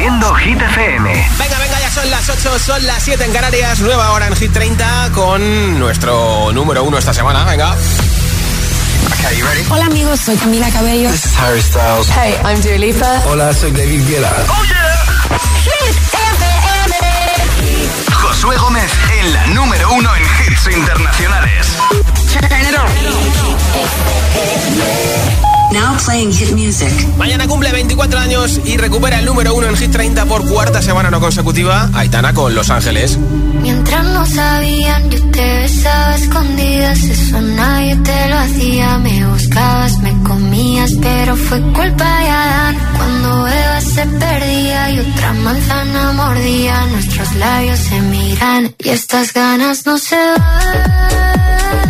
Haciendo Hit FM. Venga, venga, ya son las 8, son las 7 en Canarias, nueva hora en Hit 30 con nuestro número uno esta semana. Venga. Okay, you ready? Hola amigos, soy Camila Cabello. This is Harry Styles. Hey, I'm Dua Lipa. Hola, soy David Guetta. ¡Oh, yeah! Hit FM. Josué Gómez en la número uno en hits internacionales. Now playing hit music. Mañana cumple 24 años y recupera el número uno en Hit 30 por cuarta semana no consecutiva. Aitana con Los Ángeles. Mientras no sabían, yo te besaba escondidas. Eso nadie te lo hacía. Me buscabas, me comías, pero fue culpa de Adán. Cuando Eva se perdía y otra manzana mordía, nuestros labios se miran y estas ganas no se van.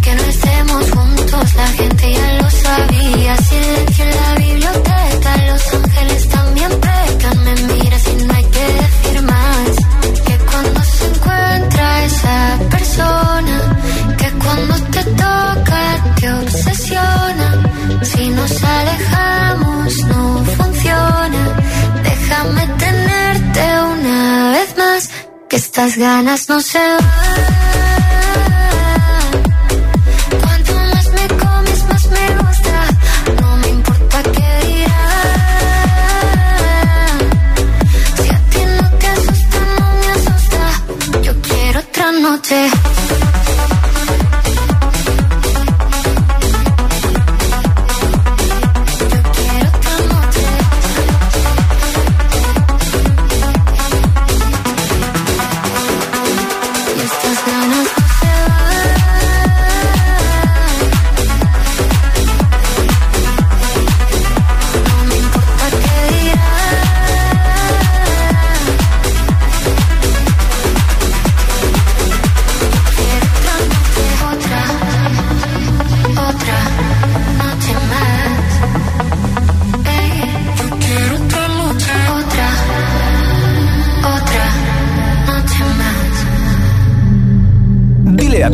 la gente ya lo sabía, silencio en la biblioteca, los ángeles también pecan, me miras y no hay que decir más, que cuando se encuentra esa persona, que cuando te toca te obsesiona, si nos alejamos no funciona, déjame tenerte una vez más, que estas ganas no se van. Noche.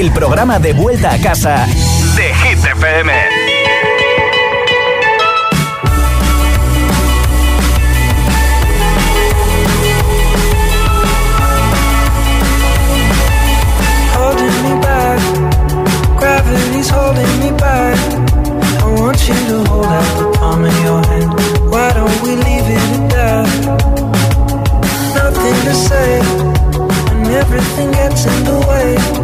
El programa de vuelta a casa de Hit FM. me back. Gravity's holding me back. I want you to hold out the palm of your hand. Why don't we leave it at that? Nothing to say, and everything gets in the way.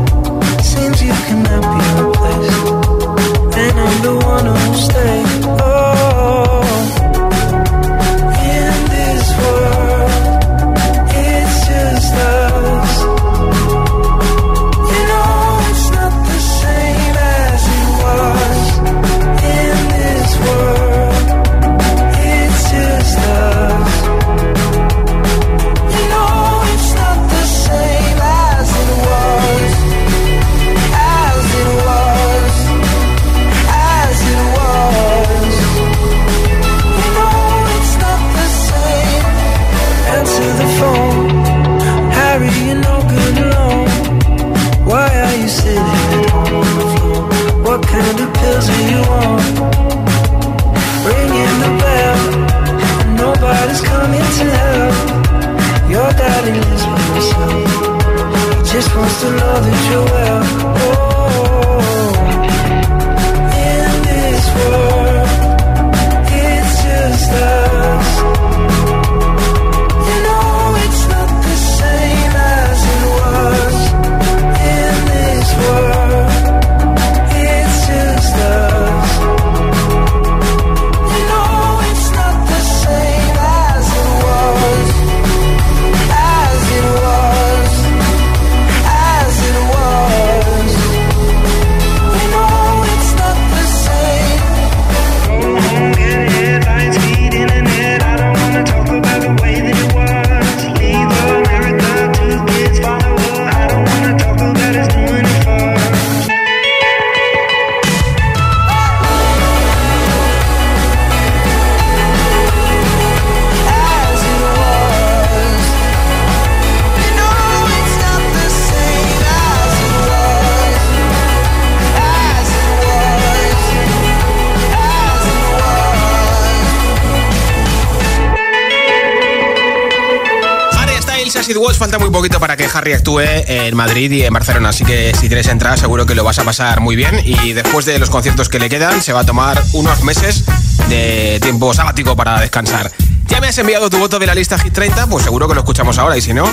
Harry actúe en Madrid y en Barcelona, así que si tienes entrada seguro que lo vas a pasar muy bien y después de los conciertos que le quedan se va a tomar unos meses de tiempo sabático para descansar. ¿Ya me has enviado tu voto de la lista Hit 30? Pues seguro que lo escuchamos ahora y si no,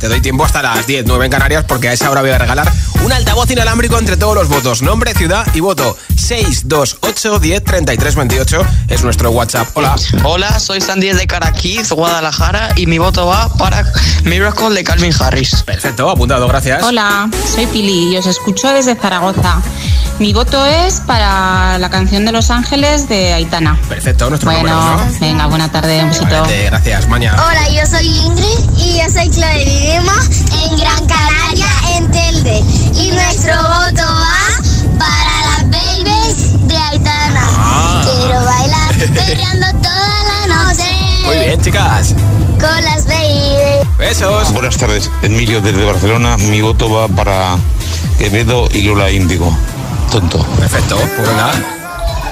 te doy tiempo hasta las 10, 9 en Canarias porque a esa hora voy a regalar un altavoz inalámbrico entre todos los votos. Nombre, ciudad y voto. 628 10 33 28 es nuestro WhatsApp. Hola. Hola, soy Sandy de Caraquiz, Guadalajara, y mi voto va para Miracle de Calvin Harris. Perfecto, apuntado, gracias. Hola, soy Pili y os escucho desde Zaragoza. Mi voto es para la canción de Los Ángeles de Aitana. Perfecto, nuestro Bueno, número uno. venga, buena tarde, un besito. Gracias, Maña. Hola, yo soy Ingrid y yo soy Chloe. Vivimos en Gran Canaria, en Telde. Y nuestro voto va para las babies de Aitana. Ah. Quiero bailar perreando toda la noche. Muy bien, chicas. Con las babies. Besos. Buenas tardes, Emilio desde Barcelona. Mi voto va para Quevedo y Lola Índigo. Tonto. Perfecto, pues venga.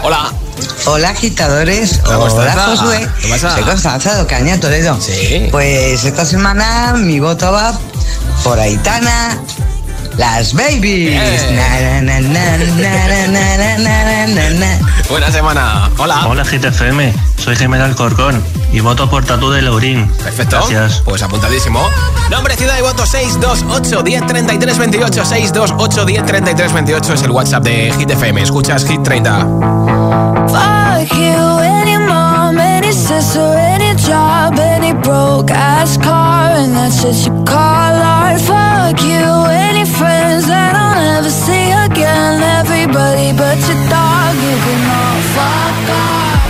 Hola. Hola agitadores, Hola. Josué, soy Constanza de Ocaña, Toledo. Sí. Pues esta semana mi voto va por Aitana, las Babies. Eh. Na, Buena semana. Hola. Hola, GTFM. Soy Gemel Alcorcón y voto por Tatu de Laurín. Perfecto. Gracias. Pues apuntadísimo. Nombre, ciudad y voto 628 1033 28. 628 1033 28 es el WhatsApp de Hit FM. Escuchas Hit 30. Fuck you, any mom, any sister, any job, any broke ass car, and that's just you call art. Fuck you, any again. Everybody but your dog, you can all fuck off.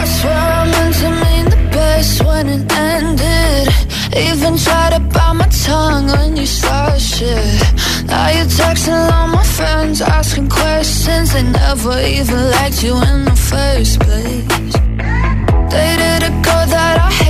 I swear I meant to mean the best when it ended. Even tried to bite my tongue when you started shit. Now you're texting all my friends, asking questions. They never even liked you in the first place. Dated a girl that I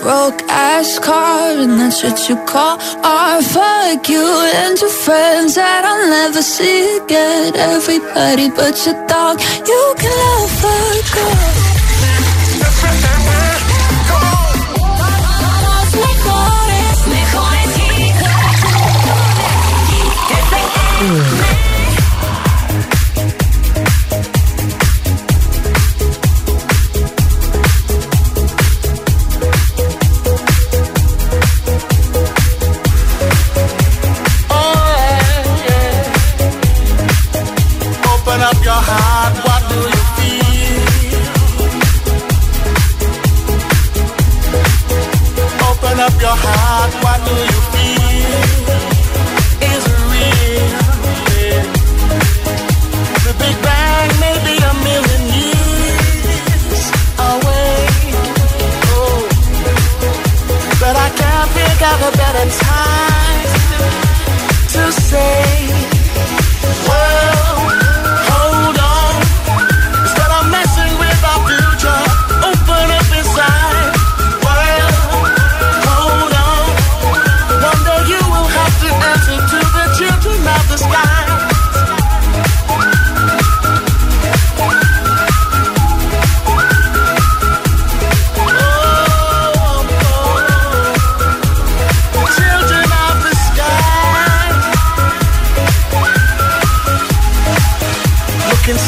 broke ass car, and that's what you call our Fuck you and your friends that I'll never see again. Everybody but your dog, you can love a girl.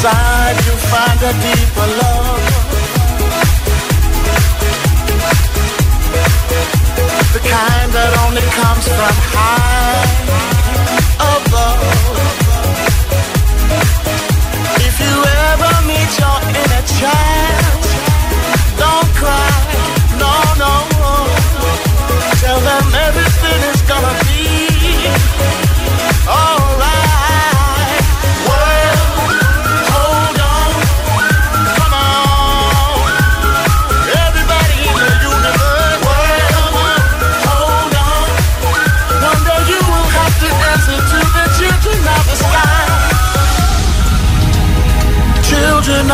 inside you find a deeper love. The kind that only comes from high.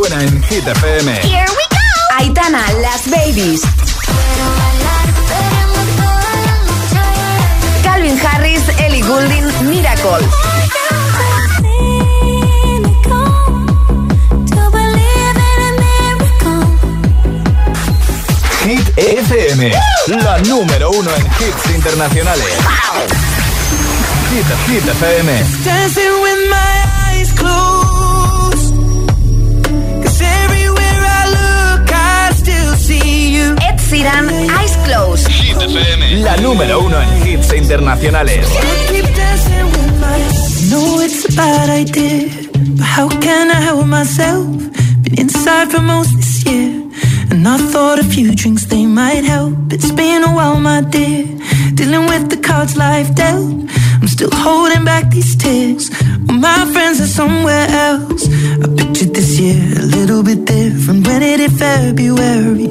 Suena en Hit FM. Here we go. Aitana, Las Babies. Calvin Harris, Ellie Goulding, Miracle. Hit FM, la número uno en hits internacionales. Hit, Hit FM. Sheeran, Eyes Closed. Hit FM, la número uno en hits internacionales. Know it's a bad idea, but how can I help myself? Been inside for most this year, and I thought a few drinks they might help. It's been a while, my dear, dealing with the cards life dealt. I'm still holding back these tears. Well, my friends are somewhere else. I pictured this year a little bit different. When it hit February,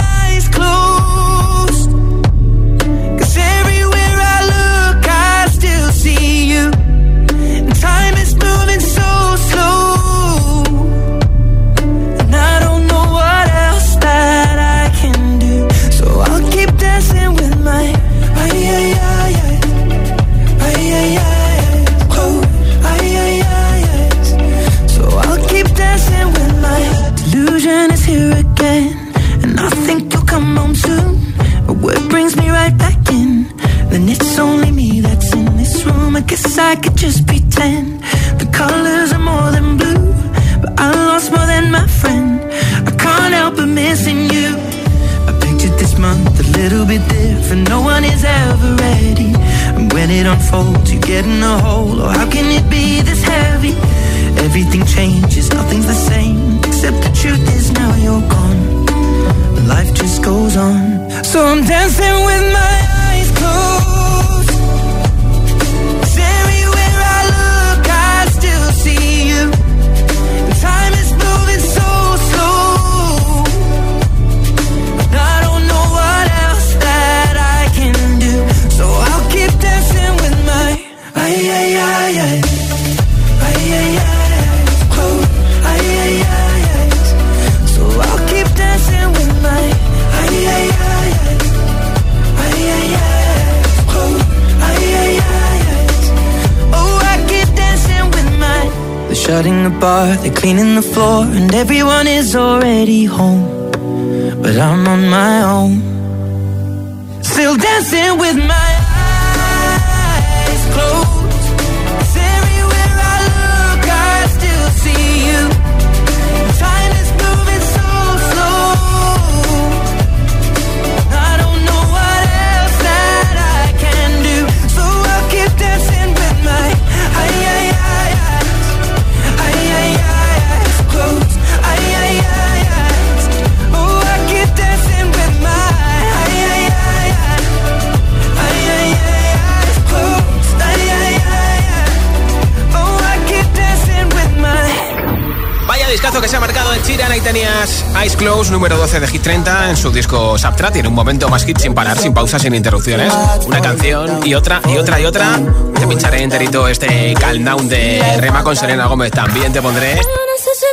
Eyes Close, número 12 de Hit 30 en su disco Subtra. Tiene un momento más hit sin parar, sin pausas, sin interrupciones. Una canción y otra y otra y otra. Te pincharé enterito este Calm Down de Rema con Serena Gómez. También te pondré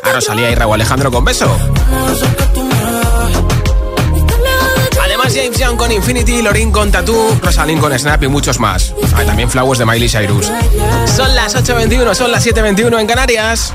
a Rosalía y Raúl Alejandro con beso. Además, James Young con Infinity, Lorin con Tattoo, Rosalind con Snap y muchos más. Ah, también Flowers de Miley Cyrus. Son las 8.21, son las 7.21 en Canarias.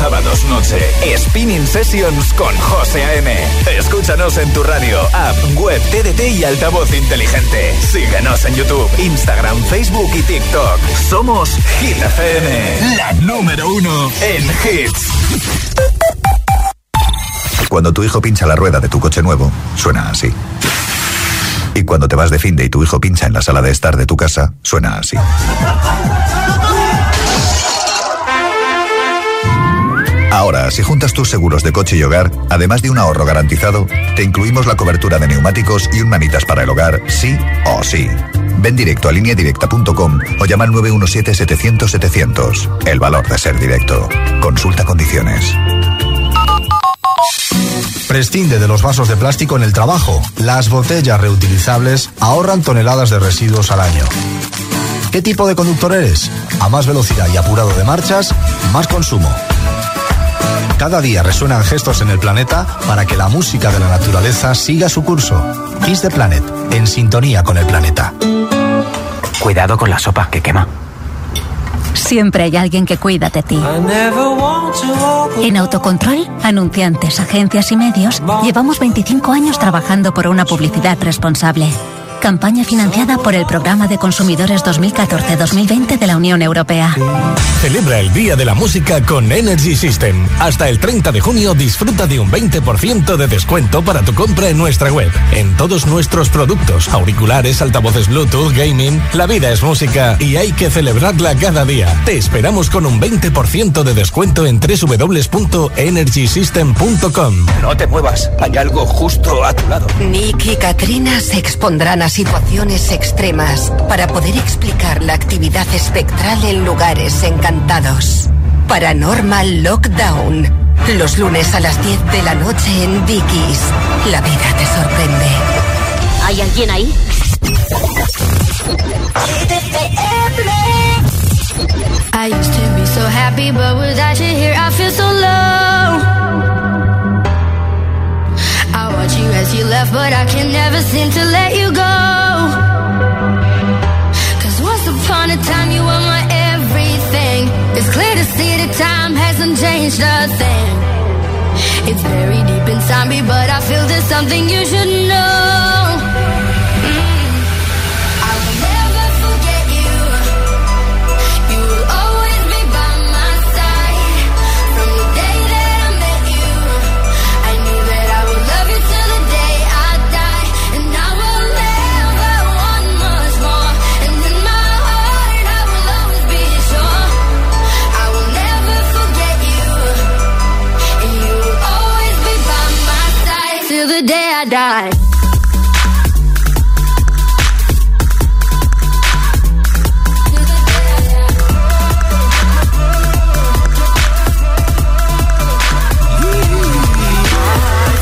sábados noche, Spinning Sessions con José A.M. Escúchanos en tu radio, app, web, TDT y altavoz inteligente. Síguenos en YouTube, Instagram, Facebook y TikTok. Somos Hit FM, la número uno en hits. Cuando tu hijo pincha la rueda de tu coche nuevo, suena así. Y cuando te vas de fin de y tu hijo pincha en la sala de estar de tu casa, suena así. Ahora, si juntas tus seguros de coche y hogar, además de un ahorro garantizado, te incluimos la cobertura de neumáticos y un manitas para el hogar, sí o sí. Ven directo a lineadirecta.com o llama al 917-700-700. El valor de ser directo. Consulta condiciones. Prescinde de los vasos de plástico en el trabajo. Las botellas reutilizables ahorran toneladas de residuos al año. ¿Qué tipo de conductor eres? A más velocidad y apurado de marchas, más consumo. Cada día resuenan gestos en el planeta para que la música de la naturaleza siga su curso. Kiss the Planet, en sintonía con el planeta. Cuidado con la sopa que quema. Siempre hay alguien que cuida de ti. En Autocontrol, anunciantes, agencias y medios, llevamos 25 años trabajando por una publicidad responsable. Campaña financiada por el Programa de Consumidores 2014-2020 de la Unión Europea. Celebra el Día de la Música con Energy System. Hasta el 30 de junio disfruta de un 20% de descuento para tu compra en nuestra web. En todos nuestros productos, auriculares, altavoces Bluetooth, gaming, la vida es música y hay que celebrarla cada día. Te esperamos con un 20% de descuento en www.energysystem.com. No te muevas, hay algo justo a tu lado. Nick y Katrina se expondrán a situaciones extremas para poder explicar la actividad espectral en lugares encantados. Paranormal Lockdown. Los lunes a las 10 de la noche en Dickies. La vida te sorprende. ¿Hay alguien ahí? I used to be so happy, but without you here, I feel so low. I watch you as you left, but I can never seem to let you changed a thing. It's very deep inside me, but I feel there's something you should know. I die.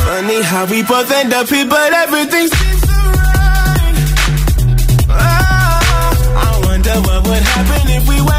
Funny how we both end up here, but everything seems so right. Oh, I wonder what would happen if we went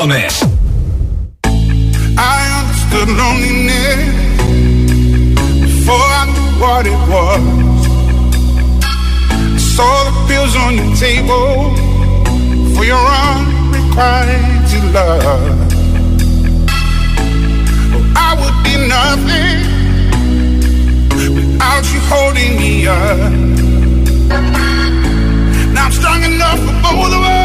Gómez. I understood loneliness before I knew what it was. I saw the pills on your table for your unrequited love. Oh, I would be nothing without you holding me up. Now I'm strong enough for both of us.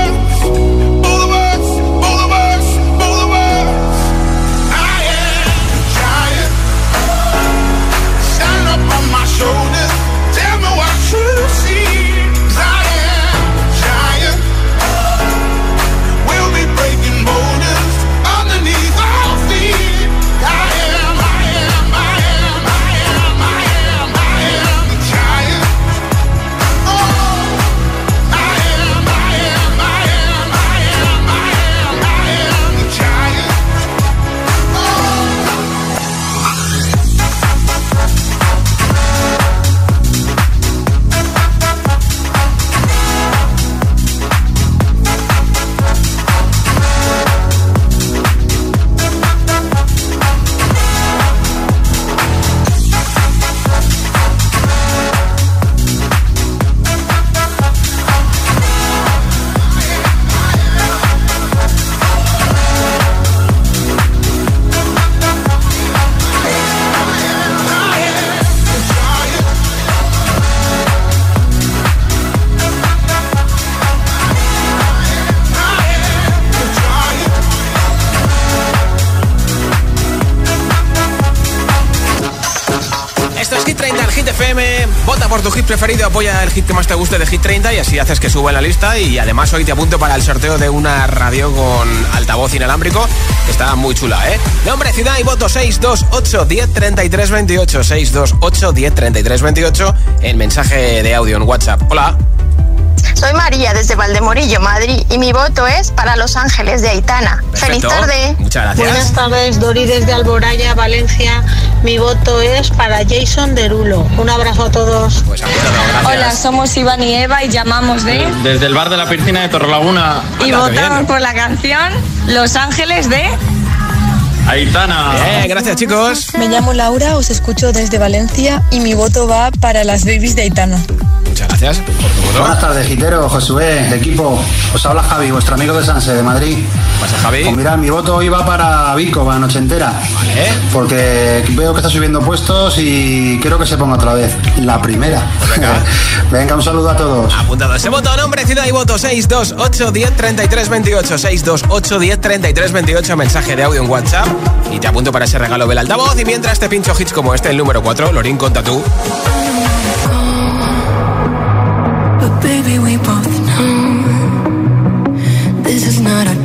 Por tu hit preferido, apoya el hit que más te guste de Hit 30 y así haces que suba en la lista. Y además hoy te apunto para el sorteo de una radio con altavoz inalámbrico. Que está muy chula, ¿eh? Nombre, ciudad y voto 628 10 33 28. 628 10 33 28 en mensaje de audio en WhatsApp. Hola. Soy María desde Valdemorillo, Madrid, y mi voto es para Los Ángeles de Aitana. Feliz tarde. Muchas gracias. Buenas tardes, Dori desde Alboraya, Valencia. Mi voto es para Jason Derulo. Un abrazo a todos. Pues Hola, somos Iván y Eva y llamamos de... Desde el bar de la piscina de Torrelaguna. Y votamos por la canción Los Ángeles de... Aitana. Gracias chicos. Me llamo Laura, os escucho desde Valencia y mi voto va para las babies de Aitana. Muchas gracias. Buenas tardes, Gitero, Josué, equipo. Os habla Javi, vuestro amigo de Sanse, de Madrid. pasa, Javi? Pues mirad, mi voto iba para Vico, para Noche Entera. Vale. Porque veo que está subiendo puestos y quiero que se ponga otra vez. La primera. Venga, un saludo a todos. Apuntado ese voto, nombre, ciudad y voto 628 10 33 28. 628 10 33 28. Mensaje de audio en WhatsApp. Y te apunto para ese regalo del altavoz. Y mientras te pincho hits como este, el número 4, Lorín con Tatú. Baby, we both know this is not our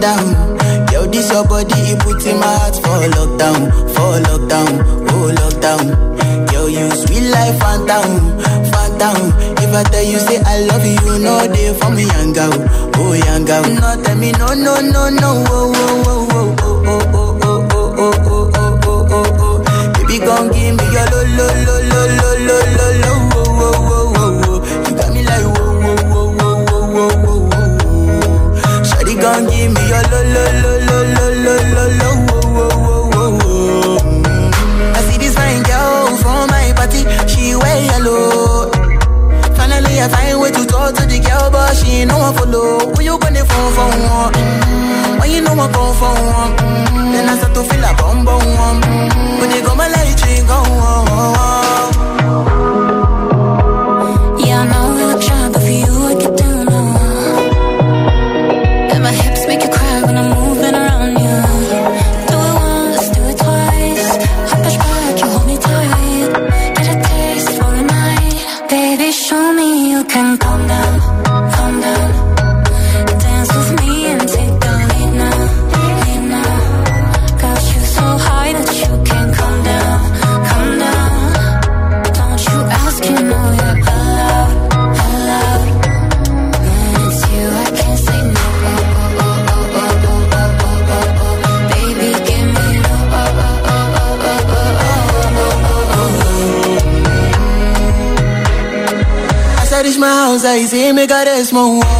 down. Yo, this your body, it puts in my heart for lockdown, for lockdown, oh lockdown. Yo, you sweet life, phantom, phantom. If I tell you, say I love you, no know they for me, young girl, oh young girl. No, tell me, no, no, no, no, oh, oh, oh, oh, oh, oh, oh. Gon' give me your lo lo lo lo lo lo lo lo gon' give me your lo lo lo lo lo lo lo lo wo wo wo wo. I see this fine girl from my party, she wear yellow. Finally I find way to talk to the girl, but she ain't no one follow. Who you gonna phone for? Mm-hmm. When you know I phone for one, mm-hmm. then I start to feel a bum bum. Mm-hmm. When you go my light, you go. Oh, oh, oh. me got this small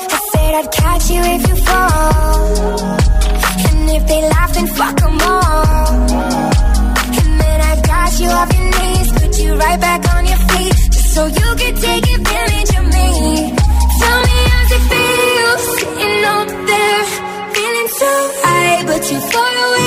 said I'd catch you if you fall. And if they laugh, then fuck them all. And then I got you off your knees, put you right back on your feet, just so you can take advantage of me. Tell me how it feels sitting up there, feeling so high, but you're far away.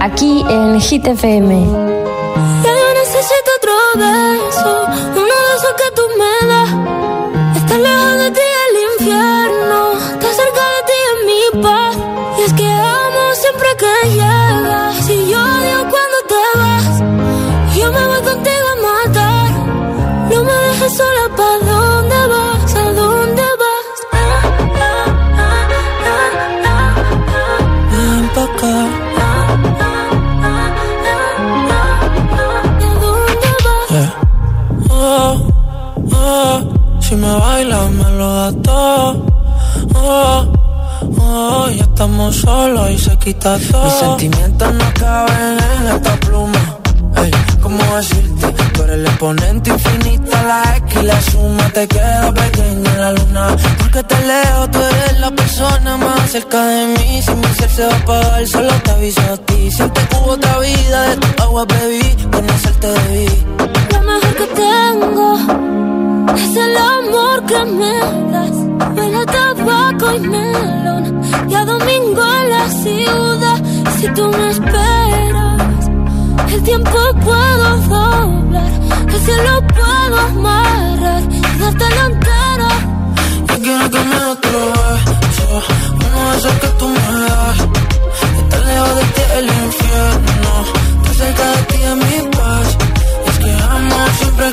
aquí en Hit Mis sentimientos no caben en esta pluma. Ey, ¿cómo decirte? Tú eres el exponente infinito, la X y la suma te queda pequeña en la luna. Porque te leo, tú eres la persona más cerca de mí. Si mi ser se va a apagar, solo te aviso a ti. Siempre hubo otra vida, de tu agua bebí, conocerte debí. Lo mejor que tengo es el amor que me das. Huele a tabaco y melón y a domingo en la ciudad. Si tú me esperas, el tiempo puedo doblar. El cielo puedo amarrar y darte la entera. Yo quiero que me otro beso, uno de que tú me das. Estar lejos de ti el infierno, estar cerca de ti es mi paz. Es que amo siempre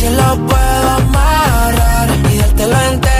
si lo puedo amarrar y dártelo entero.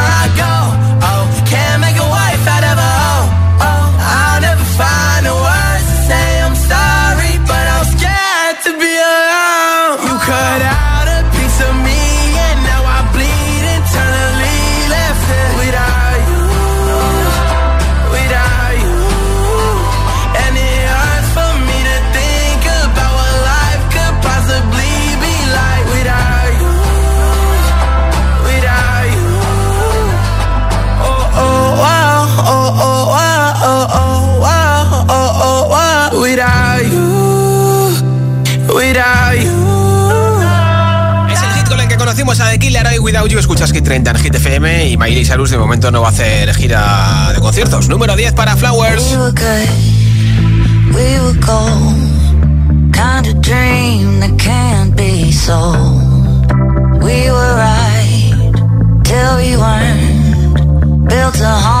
audio escuchas Hit 30 en Hit y Miley Cyrus de momento no va a hacer gira de conciertos. Número 10 para Flowers. We can't be right till we built a home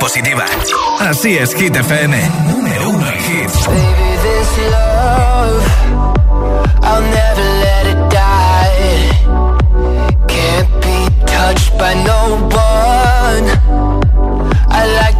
positiva. Así es, Hit FM. Número uno en hits. Can't be touched by no one. I like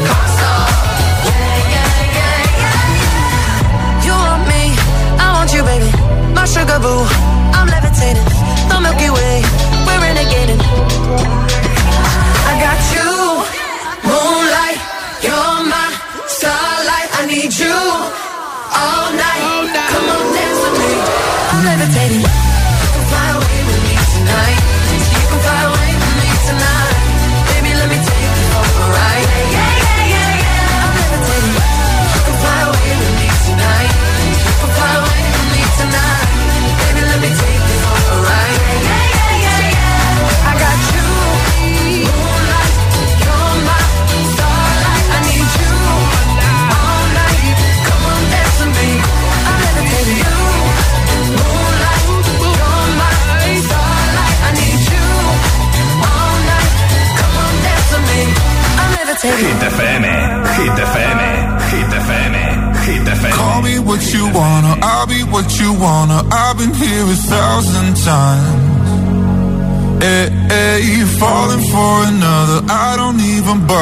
my.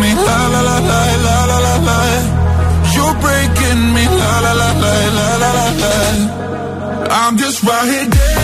me la la la la la la la la. You're breaking me la la la la la la la. I'm just right here